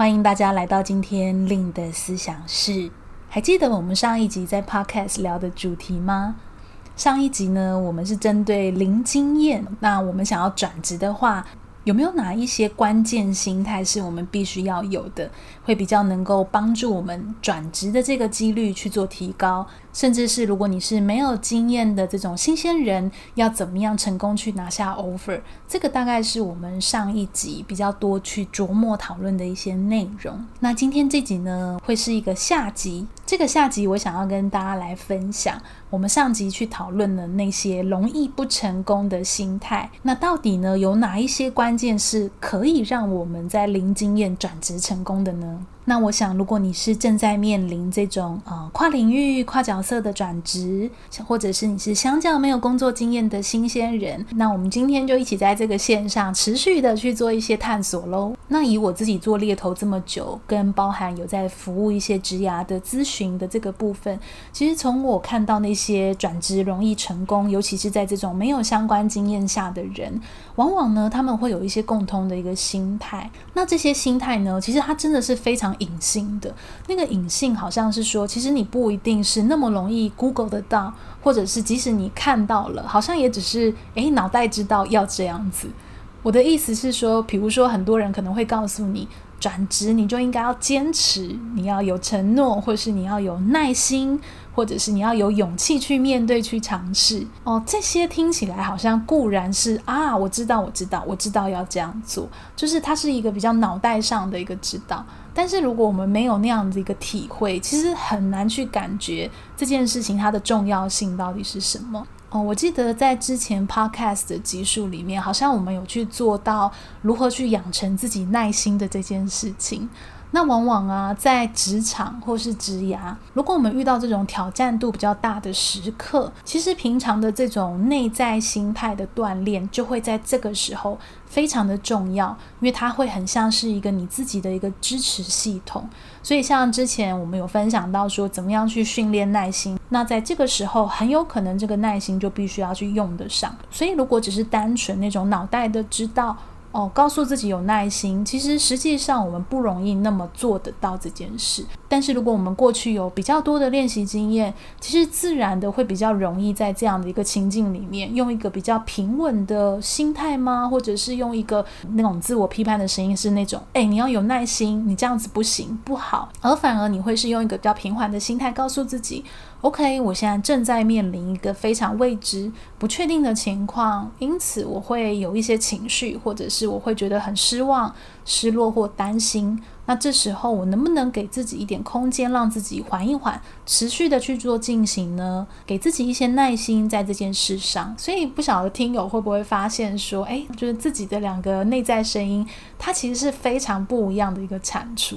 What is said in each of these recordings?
欢迎大家来到今天令的思想室。还记得我们上一集在 Podcast 聊的主题吗？上一集呢，我们是针对零经验，那我们想要转职的话，有没有哪一些关键心态是我们必须要有的，会比较能够帮助我们转职的这个几率去做提高？甚至是如果你是没有经验的这种新鲜人，要怎么样成功去拿下 offer？这个大概是我们上一集比较多去琢磨讨论的一些内容。那今天这集呢，会是一个下集。这个下集我想要跟大家来分享。我们上集去讨论的那些容易不成功的心态，那到底呢，有哪一些关键是可以让我们在零经验转职成功的呢？那我想，如果你是正在面临这种呃跨领域、跨角色的转职，或者是你是相较没有工作经验的新鲜人，那我们今天就一起在这个线上持续的去做一些探索喽。那以我自己做猎头这么久，跟包含有在服务一些职涯的咨询的这个部分，其实从我看到那些转职容易成功，尤其是在这种没有相关经验下的人，往往呢他们会有一些共通的一个心态。那这些心态呢，其实它真的是非常。隐性的那个隐性，好像是说，其实你不一定是那么容易 Google 得到，或者是即使你看到了，好像也只是诶脑袋知道要这样子。我的意思是说，比如说很多人可能会告诉你，转职你就应该要坚持，你要有承诺，或是你要有耐心。或者是你要有勇气去面对、去尝试哦，这些听起来好像固然是啊，我知道，我知道，我知道要这样做，就是它是一个比较脑袋上的一个知道。但是如果我们没有那样子一个体会，其实很难去感觉这件事情它的重要性到底是什么哦。我记得在之前 Podcast 的集数里面，好像我们有去做到如何去养成自己耐心的这件事情。那往往啊，在职场或是职涯，如果我们遇到这种挑战度比较大的时刻，其实平常的这种内在心态的锻炼，就会在这个时候非常的重要，因为它会很像是一个你自己的一个支持系统。所以，像之前我们有分享到说，怎么样去训练耐心，那在这个时候，很有可能这个耐心就必须要去用得上。所以，如果只是单纯那种脑袋的知道。哦，告诉自己有耐心，其实实际上我们不容易那么做得到这件事。但是如果我们过去有比较多的练习经验，其实自然的会比较容易在这样的一个情境里面，用一个比较平稳的心态吗？或者是用一个那种自我批判的声音，是那种，哎，你要有耐心，你这样子不行，不好。而反而你会是用一个比较平缓的心态，告诉自己。OK，我现在正在面临一个非常未知、不确定的情况，因此我会有一些情绪，或者是我会觉得很失望、失落或担心。那这时候我能不能给自己一点空间，让自己缓一缓，持续的去做进行呢？给自己一些耐心在这件事上。所以不晓得听友会不会发现说，哎，就是自己的两个内在声音，它其实是非常不一样的一个产出。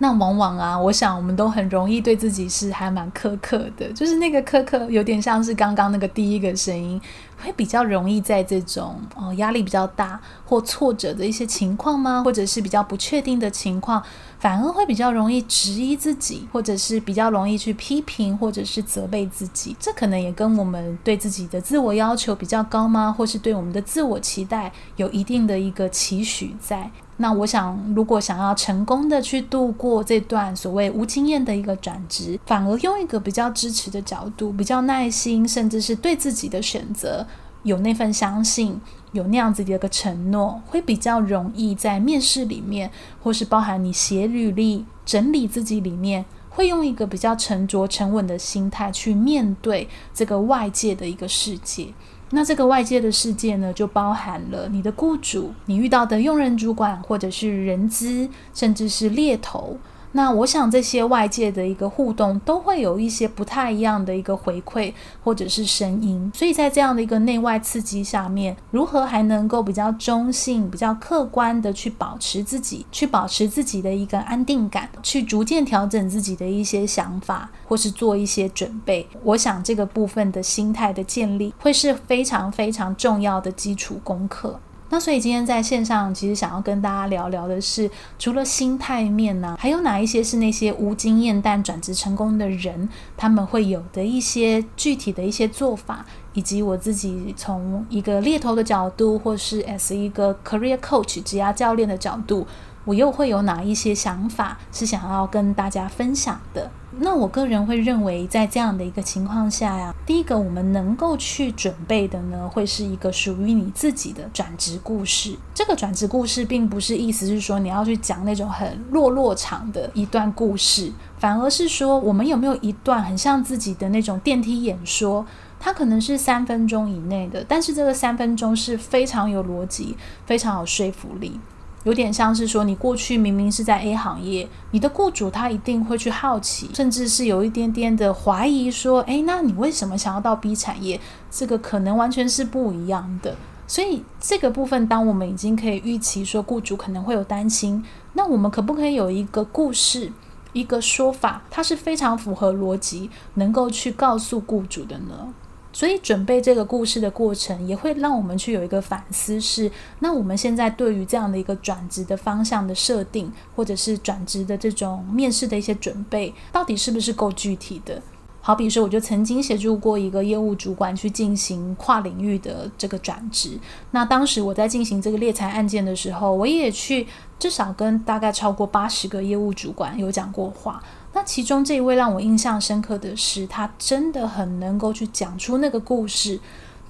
那往往啊，我想我们都很容易对自己是还蛮苛刻的，就是那个苛刻有点像是刚刚那个第一个声音，会比较容易在这种哦压力比较大或挫折的一些情况吗？或者是比较不确定的情况，反而会比较容易质疑自己，或者是比较容易去批评或者是责备自己。这可能也跟我们对自己的自我要求比较高吗？或是对我们的自我期待有一定的一个期许在？那我想，如果想要成功的去度过这段所谓无经验的一个转职，反而用一个比较支持的角度，比较耐心，甚至是对自己的选择有那份相信，有那样子的一个承诺，会比较容易在面试里面，或是包含你写履历、整理自己里面，会用一个比较沉着、沉稳的心态去面对这个外界的一个世界。那这个外界的世界呢，就包含了你的雇主、你遇到的用人主管，或者是人资，甚至是猎头。那我想这些外界的一个互动都会有一些不太一样的一个回馈或者是声音，所以在这样的一个内外刺激下面，如何还能够比较中性、比较客观的去保持自己，去保持自己的一个安定感，去逐渐调整自己的一些想法，或是做一些准备。我想这个部分的心态的建立会是非常非常重要的基础功课。那所以今天在线上，其实想要跟大家聊聊的是，除了心态面呢，还有哪一些是那些无经验但转职成功的人，他们会有的一些具体的一些做法，以及我自己从一个猎头的角度，或是 as 一个 career coach 职涯教练的角度。我又会有哪一些想法是想要跟大家分享的？那我个人会认为，在这样的一个情况下呀，第一个我们能够去准备的呢，会是一个属于你自己的转职故事。这个转职故事并不是意思是说你要去讲那种很落落长的一段故事，反而是说我们有没有一段很像自己的那种电梯演说，它可能是三分钟以内的，但是这个三分钟是非常有逻辑、非常有说服力。有点像是说，你过去明明是在 A 行业，你的雇主他一定会去好奇，甚至是有一点点的怀疑，说，诶，那你为什么想要到 B 产业？这个可能完全是不一样的。所以这个部分，当我们已经可以预期说雇主可能会有担心，那我们可不可以有一个故事，一个说法，它是非常符合逻辑，能够去告诉雇主的呢？所以准备这个故事的过程，也会让我们去有一个反思是：那我们现在对于这样的一个转职的方向的设定，或者是转职的这种面试的一些准备，到底是不是够具体的？好比说，我就曾经协助过一个业务主管去进行跨领域的这个转职。那当时我在进行这个猎才案件的时候，我也去至少跟大概超过八十个业务主管有讲过话。那其中这一位让我印象深刻的是，他真的很能够去讲出那个故事。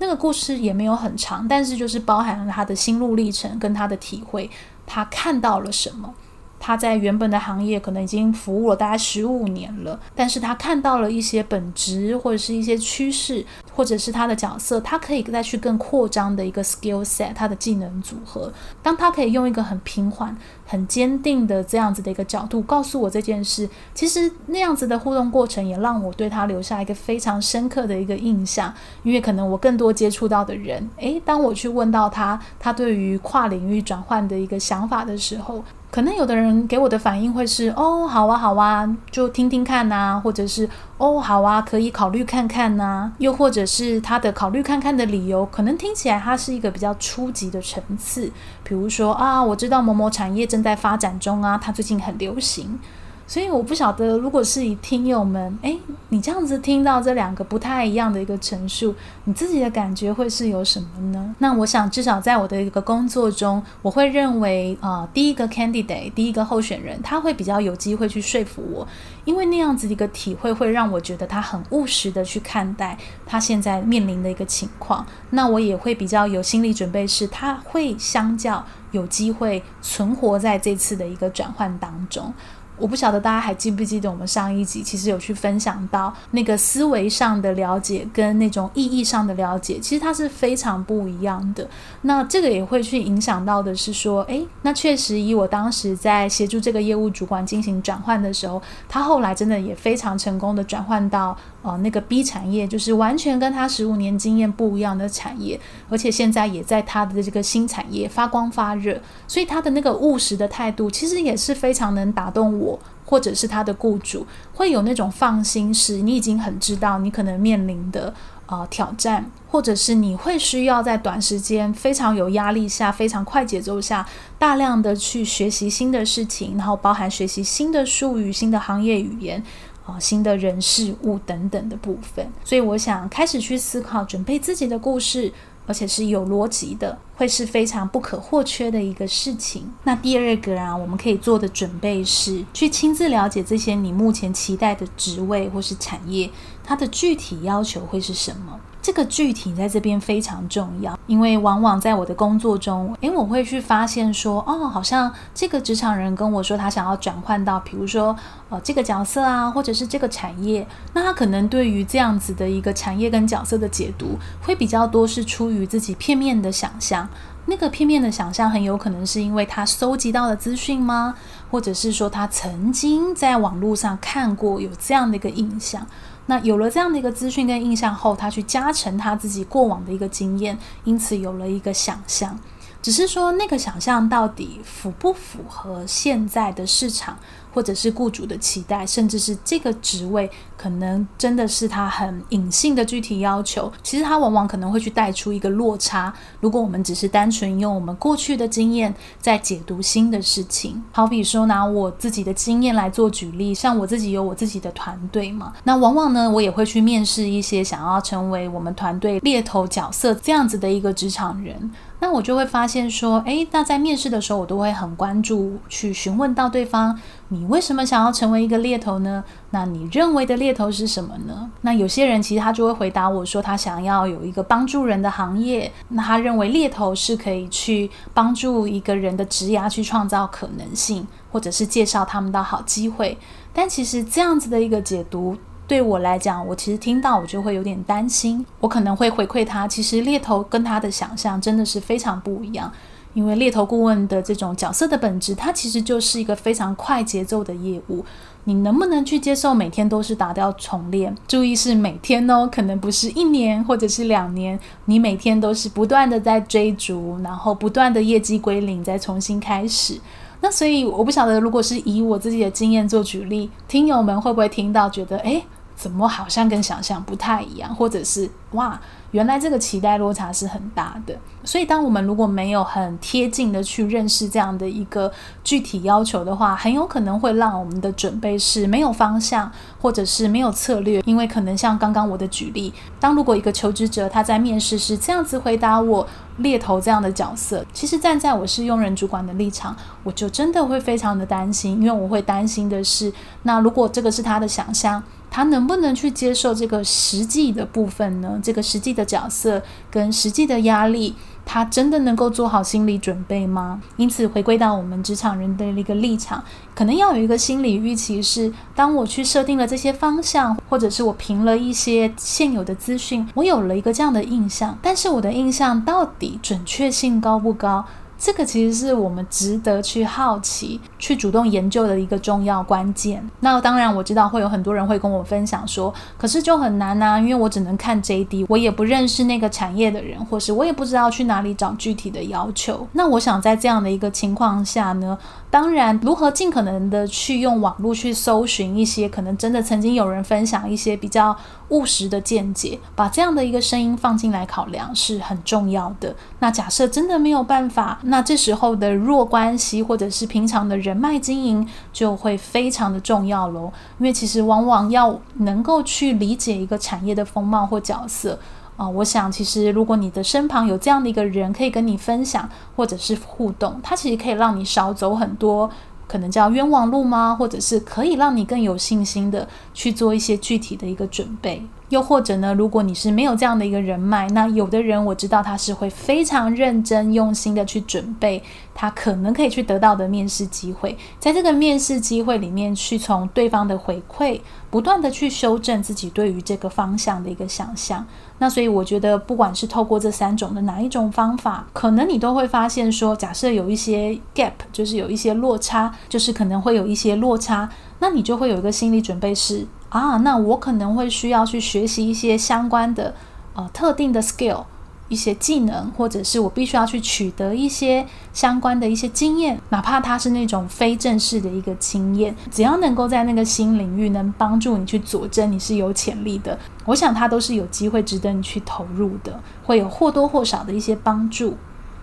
那个故事也没有很长，但是就是包含了他的心路历程跟他的体会，他看到了什么。他在原本的行业可能已经服务了大概十五年了，但是他看到了一些本质或者是一些趋势，或者是他的角色，他可以再去更扩张的一个 skill set，他的技能组合。当他可以用一个很平缓、很坚定的这样子的一个角度告诉我这件事，其实那样子的互动过程也让我对他留下一个非常深刻的一个印象。因为可能我更多接触到的人，诶，当我去问到他，他对于跨领域转换的一个想法的时候。可能有的人给我的反应会是哦，好啊，好啊，就听听看呐，或者是哦，好啊，可以考虑看看呐，又或者是他的考虑看看的理由，可能听起来它是一个比较初级的层次，比如说啊，我知道某某产业正在发展中啊，它最近很流行。所以我不晓得，如果是以听友们，诶，你这样子听到这两个不太一样的一个陈述，你自己的感觉会是有什么呢？那我想，至少在我的一个工作中，我会认为，啊、呃，第一个 candidate，第一个候选人，他会比较有机会去说服我，因为那样子的一个体会会让我觉得他很务实的去看待他现在面临的一个情况。那我也会比较有心理准备，是他会相较有机会存活在这次的一个转换当中。我不晓得大家还记不记得我们上一集其实有去分享到那个思维上的了解跟那种意义上的了解，其实它是非常不一样的。那这个也会去影响到的是说，诶，那确实以我当时在协助这个业务主管进行转换的时候，他后来真的也非常成功的转换到呃那个 B 产业，就是完全跟他十五年经验不一样的产业，而且现在也在他的这个新产业发光发热，所以他的那个务实的态度，其实也是非常能打动我。或者是他的雇主会有那种放心，是你已经很知道你可能面临的呃挑战，或者是你会需要在短时间非常有压力下、非常快节奏下，大量的去学习新的事情，然后包含学习新的术语、新的行业语言啊、新的人事物等等的部分。所以我想开始去思考，准备自己的故事。而且是有逻辑的，会是非常不可或缺的一个事情。那第二个啊，我们可以做的准备是去亲自了解这些你目前期待的职位或是产业，它的具体要求会是什么。这个具体在这边非常重要，因为往往在我的工作中，诶，我会去发现说，哦，好像这个职场人跟我说他想要转换到，比如说，呃，这个角色啊，或者是这个产业，那他可能对于这样子的一个产业跟角色的解读，会比较多是出于自己片面的想象。那个片面的想象很有可能是因为他搜集到的资讯吗？或者是说他曾经在网络上看过有这样的一个印象？那有了这样的一个资讯跟印象后，他去加成他自己过往的一个经验，因此有了一个想象。只是说那个想象到底符不符合现在的市场，或者是雇主的期待，甚至是这个职位可能真的是他很隐性的具体要求，其实他往往可能会去带出一个落差。如果我们只是单纯用我们过去的经验在解读新的事情，好比说拿我自己的经验来做举例，像我自己有我自己的团队嘛，那往往呢，我也会去面试一些想要成为我们团队猎头角色这样子的一个职场人。那我就会发现说，诶，那在面试的时候，我都会很关注去询问到对方，你为什么想要成为一个猎头呢？那你认为的猎头是什么呢？那有些人其实他就会回答我说，他想要有一个帮助人的行业，那他认为猎头是可以去帮助一个人的职涯去创造可能性，或者是介绍他们的好机会。但其实这样子的一个解读。对我来讲，我其实听到我就会有点担心，我可能会回馈他，其实猎头跟他的想象真的是非常不一样。因为猎头顾问的这种角色的本质，它其实就是一个非常快节奏的业务。你能不能去接受每天都是打掉重练？注意是每天哦，可能不是一年或者是两年，你每天都是不断的在追逐，然后不断的业绩归零，再重新开始。那所以我不晓得，如果是以我自己的经验做举例，听友们会不会听到觉得，诶？怎么好像跟想象不太一样，或者是哇，原来这个期待落差是很大的。所以，当我们如果没有很贴近的去认识这样的一个具体要求的话，很有可能会让我们的准备是没有方向，或者是没有策略。因为可能像刚刚我的举例，当如果一个求职者他在面试时这样子回答我猎头这样的角色，其实站在我是用人主管的立场，我就真的会非常的担心，因为我会担心的是，那如果这个是他的想象。他能不能去接受这个实际的部分呢？这个实际的角色跟实际的压力，他真的能够做好心理准备吗？因此，回归到我们职场人的一个立场，可能要有一个心理预期是：当我去设定了这些方向，或者是我凭了一些现有的资讯，我有了一个这样的印象，但是我的印象到底准确性高不高？这个其实是我们值得去好奇、去主动研究的一个重要关键。那当然，我知道会有很多人会跟我分享说，可是就很难呐，因为我只能看 JD，我也不认识那个产业的人，或是我也不知道去哪里找具体的要求。那我想在这样的一个情况下呢，当然如何尽可能的去用网络去搜寻一些可能真的曾经有人分享一些比较务实的见解，把这样的一个声音放进来考量是很重要的。那假设真的没有办法，那这时候的弱关系或者是平常的人脉经营就会非常的重要喽。因为其实往往要能够去理解一个产业的风貌或角色啊、我想其实如果你的身旁有这样的一个人可以跟你分享或者是互动，它其实可以让你少走很多。可能叫冤枉路吗？或者是可以让你更有信心的去做一些具体的一个准备。又或者呢，如果你是没有这样的一个人脉，那有的人我知道他是会非常认真用心的去准备，他可能可以去得到的面试机会，在这个面试机会里面去从对方的回馈，不断的去修正自己对于这个方向的一个想象。那所以我觉得，不管是透过这三种的哪一种方法，可能你都会发现说，假设有一些 gap，就是有一些落差，就是可能会有一些落差，那你就会有一个心理准备是。啊，那我可能会需要去学习一些相关的呃特定的 skill，一些技能，或者是我必须要去取得一些相关的一些经验，哪怕它是那种非正式的一个经验，只要能够在那个新领域能帮助你去佐证你是有潜力的，我想它都是有机会值得你去投入的，会有或多或少的一些帮助。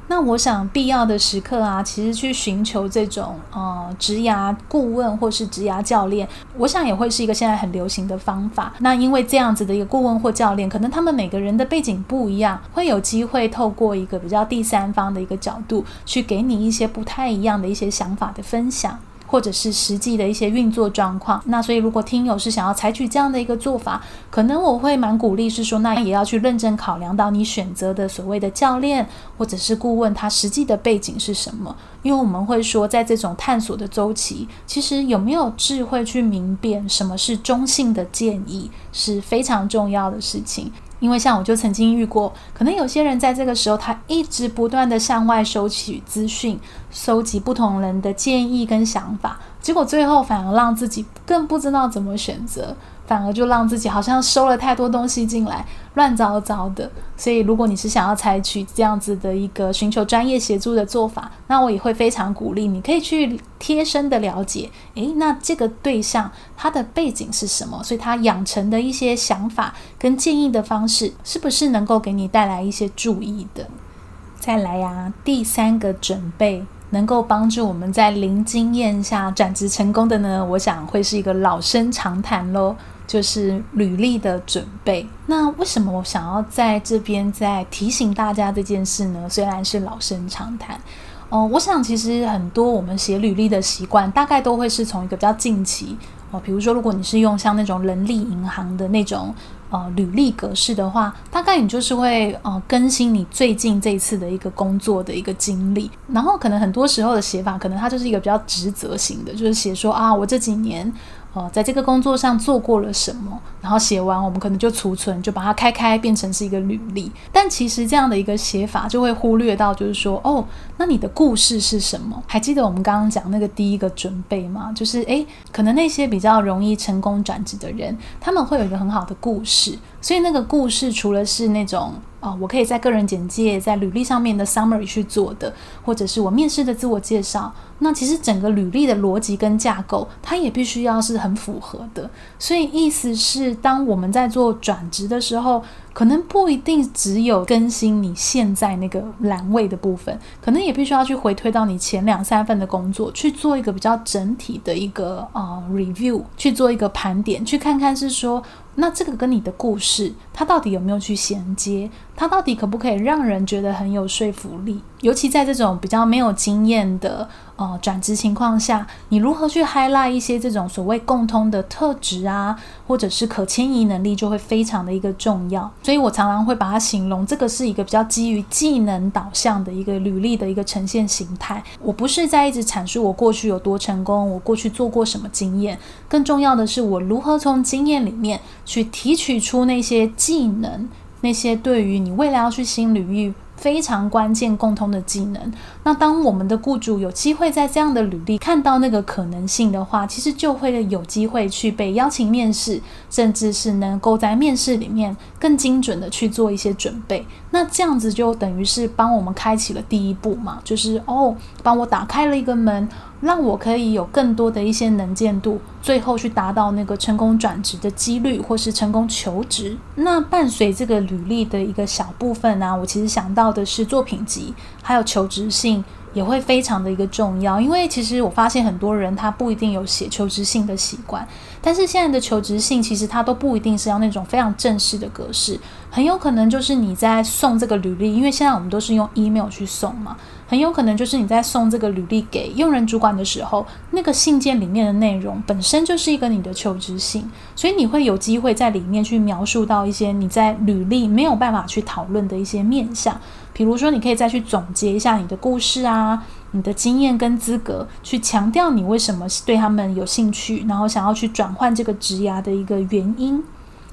那我想，必要的时刻啊，其实去寻求这种呃职涯顾问或是职涯教练，我想也会是一个现在很流行的方法。那因为这样子的一个顾问或教练，可能他们每个人的背景不一样，会有机会透过一个比较第三方的一个角度，去给你一些不太一样的一些想法的分享。或者是实际的一些运作状况，那所以如果听友是想要采取这样的一个做法，可能我会蛮鼓励是说，那也要去认真考量到你选择的所谓的教练或者是顾问，他实际的背景是什么？因为我们会说，在这种探索的周期，其实有没有智慧去明辨什么是中性的建议是非常重要的事情。因为像我就曾经遇过，可能有些人在这个时候，他一直不断地向外收取资讯，收集不同人的建议跟想法，结果最后反而让自己更不知道怎么选择。反而就让自己好像收了太多东西进来，乱糟糟的。所以，如果你是想要采取这样子的一个寻求专业协助的做法，那我也会非常鼓励你，可以去贴身的了解，诶，那这个对象他的背景是什么？所以他养成的一些想法跟建议的方式，是不是能够给你带来一些注意的？再来呀、第三个准备。能够帮助我们在零经验下转职成功的呢，我想会是一个老生常谈喽，就是履历的准备。那为什么我想要在这边再提醒大家这件事呢？虽然是老生常谈，哦、呃，我想其实很多我们写履历的习惯，大概都会是从一个比较近期哦、比如说如果你是用像那种人力银行的那种。呃，履历格式的话，大概你就是会呃更新你最近这次的一个工作的一个经历，然后可能很多时候的写法，可能它就是一个比较职责型的，就是写说啊，我这几年。呃，在这个工作上做过了什么？然后写完，我们可能就储存，就把它开开，变成是一个履历。但其实这样的一个写法，就会忽略到，就是说，哦，那你的故事是什么？还记得我们刚刚讲那个第一个准备吗？就是，诶，可能那些比较容易成功转职的人，他们会有一个很好的故事。所以那个故事，除了是那种。啊、哦，我可以在个人简介、在履历上面的 summary 去做的，或者是我面试的自我介绍。那其实整个履历的逻辑跟架构，它也必须要是很符合的。所以意思是，当我们在做转职的时候，可能不一定只有更新你现在那个栏位的部分，可能也必须要去回推到你前两三份的工作，去做一个比较整体的一个呃 review，去做一个盘点，去看看是说。那这个跟你的故事，它到底有没有去衔接？它到底可不可以让人觉得很有说服力？尤其在这种比较没有经验的呃转职情况下，你如何去 highlight 一些这种所谓共通的特质啊，或者是可迁移能力，就会非常的一个重要。所以我常常会把它形容，这个是一个比较基于技能导向的一个履历的一个呈现形态。我不是在一直阐述我过去有多成功，我过去做过什么经验，更重要的是我如何从经验里面。去提取出那些技能，那些对于你未来要去新领域非常关键共通的技能。那当我们的雇主有机会在这样的履历看到那个可能性的话，其实就会有机会去被邀请面试，甚至是能够在面试里面更精准的去做一些准备。那这样子就等于是帮我们开启了第一步嘛，就是哦，帮我打开了一个门。让我可以有更多的一些能见度，最后去达到那个成功转职的几率，或是成功求职。那伴随这个履历的一个小部分呢，我其实想到的是作品集，还有求职信。也会非常的一个重要，因为其实我发现很多人他不一定有写求职信的习惯，但是现在的求职信其实它都不一定是要那种非常正式的格式，很有可能就是你在送这个履历，因为现在我们都是用 email 去送嘛，很有可能就是你在送这个履历给用人主管的时候，那个信件里面的内容本身就是一个你的求职信，所以你会有机会在里面去描述到一些你在履历没有办法去讨论的一些面向。比如说，你可以再去总结一下你的故事啊，你的经验跟资格，去强调你为什么对他们有兴趣，然后想要去转换这个职涯的一个原因，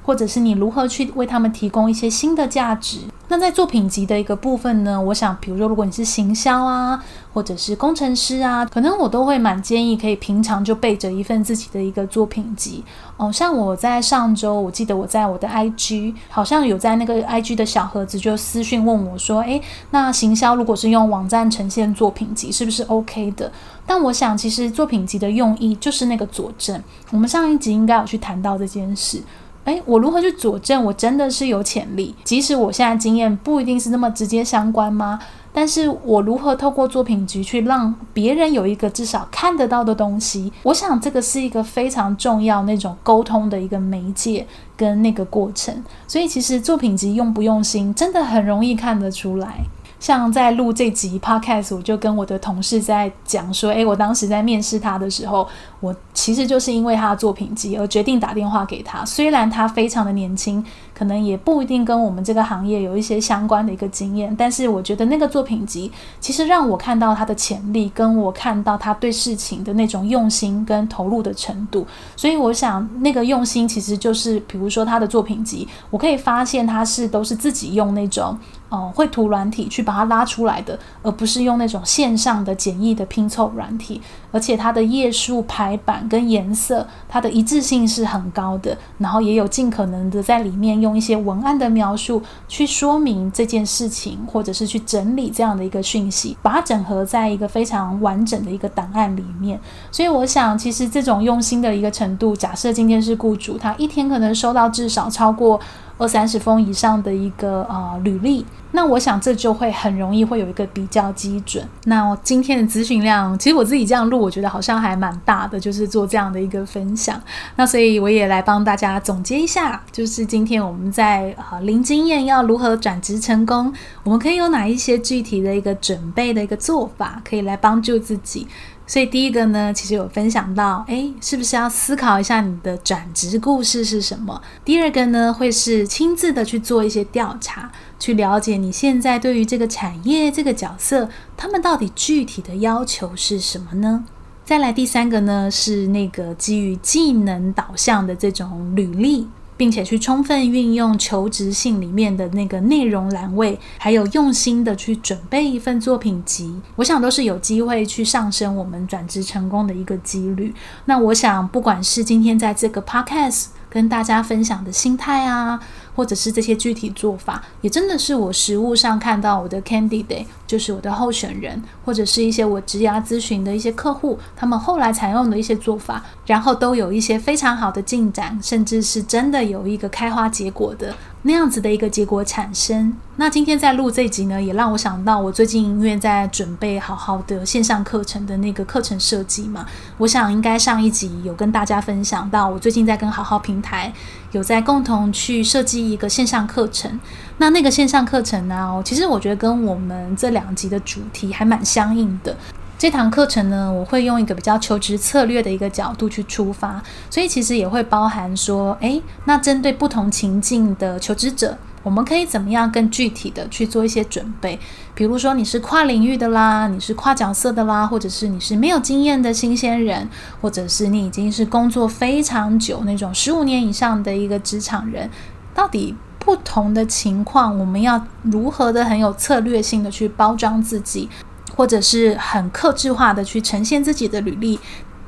或者是你如何去为他们提供一些新的价值。那在作品集的一个部分呢，我想，比如说，如果你是行销啊，或者是工程师啊，可能我都会蛮建议可以平常就备着一份自己的一个作品集。哦，像我在上周，我记得我在我的 IG 好像有在那个 IG 的小盒子就私讯问我说，诶，那行销如果是用网站呈现作品集，是不是 OK 的？但我想，其实作品集的用意就是那个佐证。我们上一集应该有去谈到这件事。诶，我如何去佐证我真的是有潜力？即使我现在经验不一定是那么直接相关吗？但是我如何透过作品集去让别人有一个至少看得到的东西？我想这个是一个非常重要那种沟通的一个媒介跟那个过程。所以其实作品集用不用心，真的很容易看得出来。像在录这集 podcast，我就跟我的同事在讲说，诶，我当时在面试他的时候，我其实就是因为他的作品集而决定打电话给他。虽然他非常的年轻，可能也不一定跟我们这个行业有一些相关的一个经验，但是我觉得那个作品集其实让我看到他的潜力，跟我看到他对事情的那种用心跟投入的程度。所以我想，那个用心其实就是，比如说他的作品集，我可以发现他是都是自己用那种。哦，绘图软体去把它拉出来的，而不是用那种线上的简易的拼凑软体。而且它的页数排版跟颜色，它的一致性是很高的。然后也有尽可能的在里面用一些文案的描述去说明这件事情，或者是去整理这样的一个讯息，把它整合在一个非常完整的一个档案里面。所以我想，其实这种用心的一个程度，假设今天是雇主，他一天可能收到至少超过二三十封以上的一个呃履历，那我想这就会很容易会有一个比较基准。那今天的咨询量，其实我自己这样录，我觉得好像还蛮大的，就是做这样的一个分享。那所以我也来帮大家总结一下，就是今天我们在呃零经验要如何转职成功，我们可以有哪一些具体的一个准备的一个做法，可以来帮助自己。所以第一个呢，其实有分享到，诶，是不是要思考一下你的转职故事是什么？第二个呢，会是亲自的去做一些调查，去了解你现在对于这个产业、这个角色，他们到底具体的要求是什么呢？再来第三个呢，是那个基于技能导向的这种履历。并且去充分运用求职信里面的那个内容栏位，还有用心的去准备一份作品集，我想都是有机会去上升我们转职成功的一个几率。那我想，不管是今天在这个 podcast 跟大家分享的心态啊。或者是这些具体做法，也真的是我实务上看到我的 candidate，就是我的候选人，或者是一些我职涯咨询的一些客户，他们后来采用的一些做法，然后都有一些非常好的进展，甚至是真的有一个开花结果的。那样子的一个结果产生。那今天在录这集呢，也让我想到我最近因为在准备好好的线上课程的那个课程设计嘛。我想应该上一集有跟大家分享到，我最近在跟好好平台有在共同去设计一个线上课程。那那个线上课程呢，其实我觉得跟我们这两集的主题还蛮相应的。这堂课程呢，我会用一个比较求职策略的一个角度去出发，所以其实也会包含说，诶，那针对不同情境的求职者，我们可以怎么样更具体的去做一些准备？比如说你是跨领域的啦，你是跨角色的啦，或者是你是没有经验的新鲜人，或者是你已经是工作非常久那种十五年以上的一个职场人，到底不同的情况，我们要如何的很有策略性的去包装自己？或者是很克制化的去呈现自己的履历，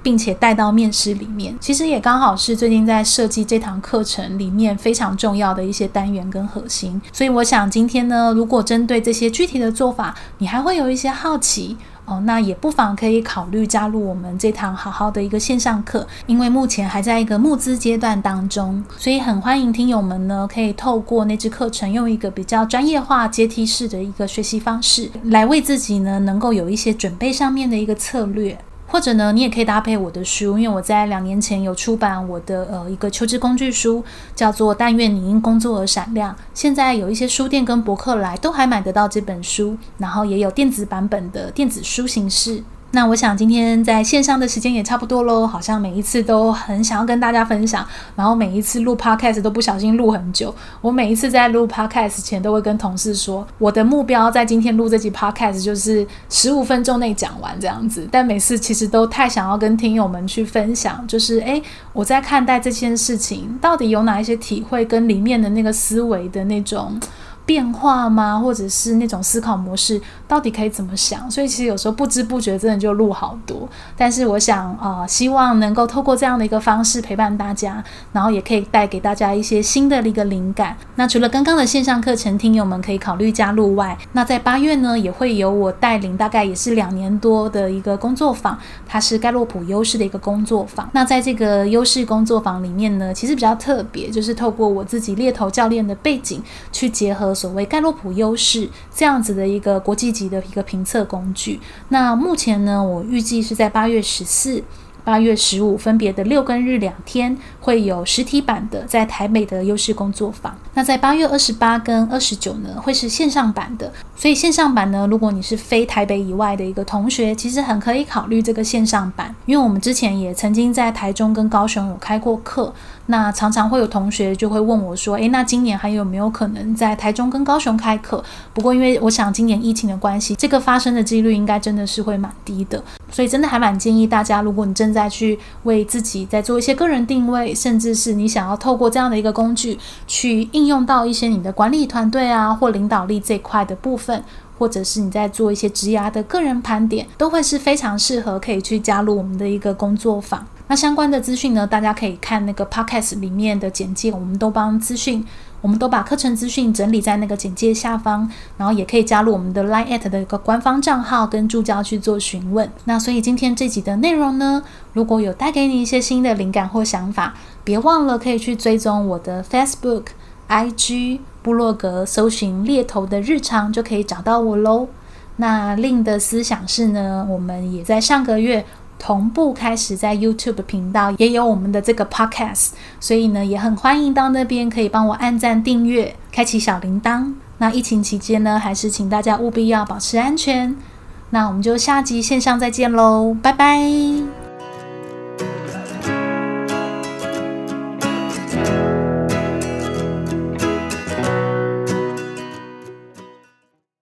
并且带到面试里面，其实也刚好是最近在设计这堂课程里面非常重要的一些单元跟核心。所以我想今天呢，如果针对这些具体的做法，你还会有一些好奇。哦，那也不妨可以考虑加入我们这堂好好的一个线上课，因为目前还在一个募资阶段当中，所以很欢迎听友们呢，可以透过那支课程，用一个比较专业化、阶梯式的一个学习方式，来为自己呢能够有一些准备上面的一个策略。或者呢，你也可以搭配我的书，因为我在两年前有出版我的呃一个求职工具书，叫做《但愿你因工作而闪亮》。现在有一些书店跟博客来都还买得到这本书，然后也有电子版本的电子书形式。那我想今天在线上的时间也差不多喽，好像每一次都很想要跟大家分享，然后每一次录 podcast 都不小心录很久。我每一次在录 podcast 前都会跟同事说，我的目标在今天录这集 podcast 就是十五分钟内讲完这样子。但每次其实都太想要跟听友们去分享，就是诶，我在看待这件事情到底有哪一些体会，跟里面的那个思维的那种。变化吗？或者是那种思考模式，到底可以怎么想？所以其实有时候不知不觉真的就录好多。但是我想啊、希望能够透过这样的一个方式陪伴大家，然后也可以带给大家一些新的一个灵感。那除了刚刚的线上课程，听友们可以考虑加入外，那在八月呢，也会有我带领大概也是两年多的一个工作坊，它是盖洛普优势的一个工作坊。那在这个优势工作坊里面呢，其实比较特别，就是透过我自己猎头教练的背景去结合。所谓盖洛普优势这样子的一个国际级的一个评测工具，那目前呢，我预计是在八月十四、八月十五分别的六跟日两天会有实体版的在台北的优势工作坊。那在八月二十八跟二十九呢，会是线上版的。所以线上版呢，如果你是非台北以外的一个同学，其实很可以考虑这个线上版，因为我们之前也曾经在台中跟高雄有开过课。那常常会有同学就会问我说：“诶，那今年还有没有可能在台中跟高雄开课？”不过因为我想今年疫情的关系，这个发生的几率应该真的是会蛮低的。所以真的还蛮建议大家，如果你正在去为自己在做一些个人定位，甚至是你想要透过这样的一个工具去应用到一些你的管理团队啊或领导力这块的部分，或者是你在做一些职涯的个人盘点，都会是非常适合可以去加入我们的一个工作坊。那相关的资讯呢，大家可以看那个 podcast 里面的简介，我们都帮资讯，我们都把课程资讯整理在那个简介下方，然后也可以加入我们的 Line@ at 的一个官方账号跟助教去做询问。那所以今天这集的内容呢，如果有带给你一些新的灵感或想法，别忘了可以去追踪我的 Facebook、IG、部落格，搜寻猎头的日常就可以找到我喽。那 Lin 的思想是呢，我们也在上个月。同步开始在 YouTube 频道也有我们的这个 Podcast，所以呢也很欢迎到那边可以帮我按赞、订阅、开启小铃铛。那疫情期间呢，还是请大家务必要保持安全。那我们就下集线上再见喽，拜拜。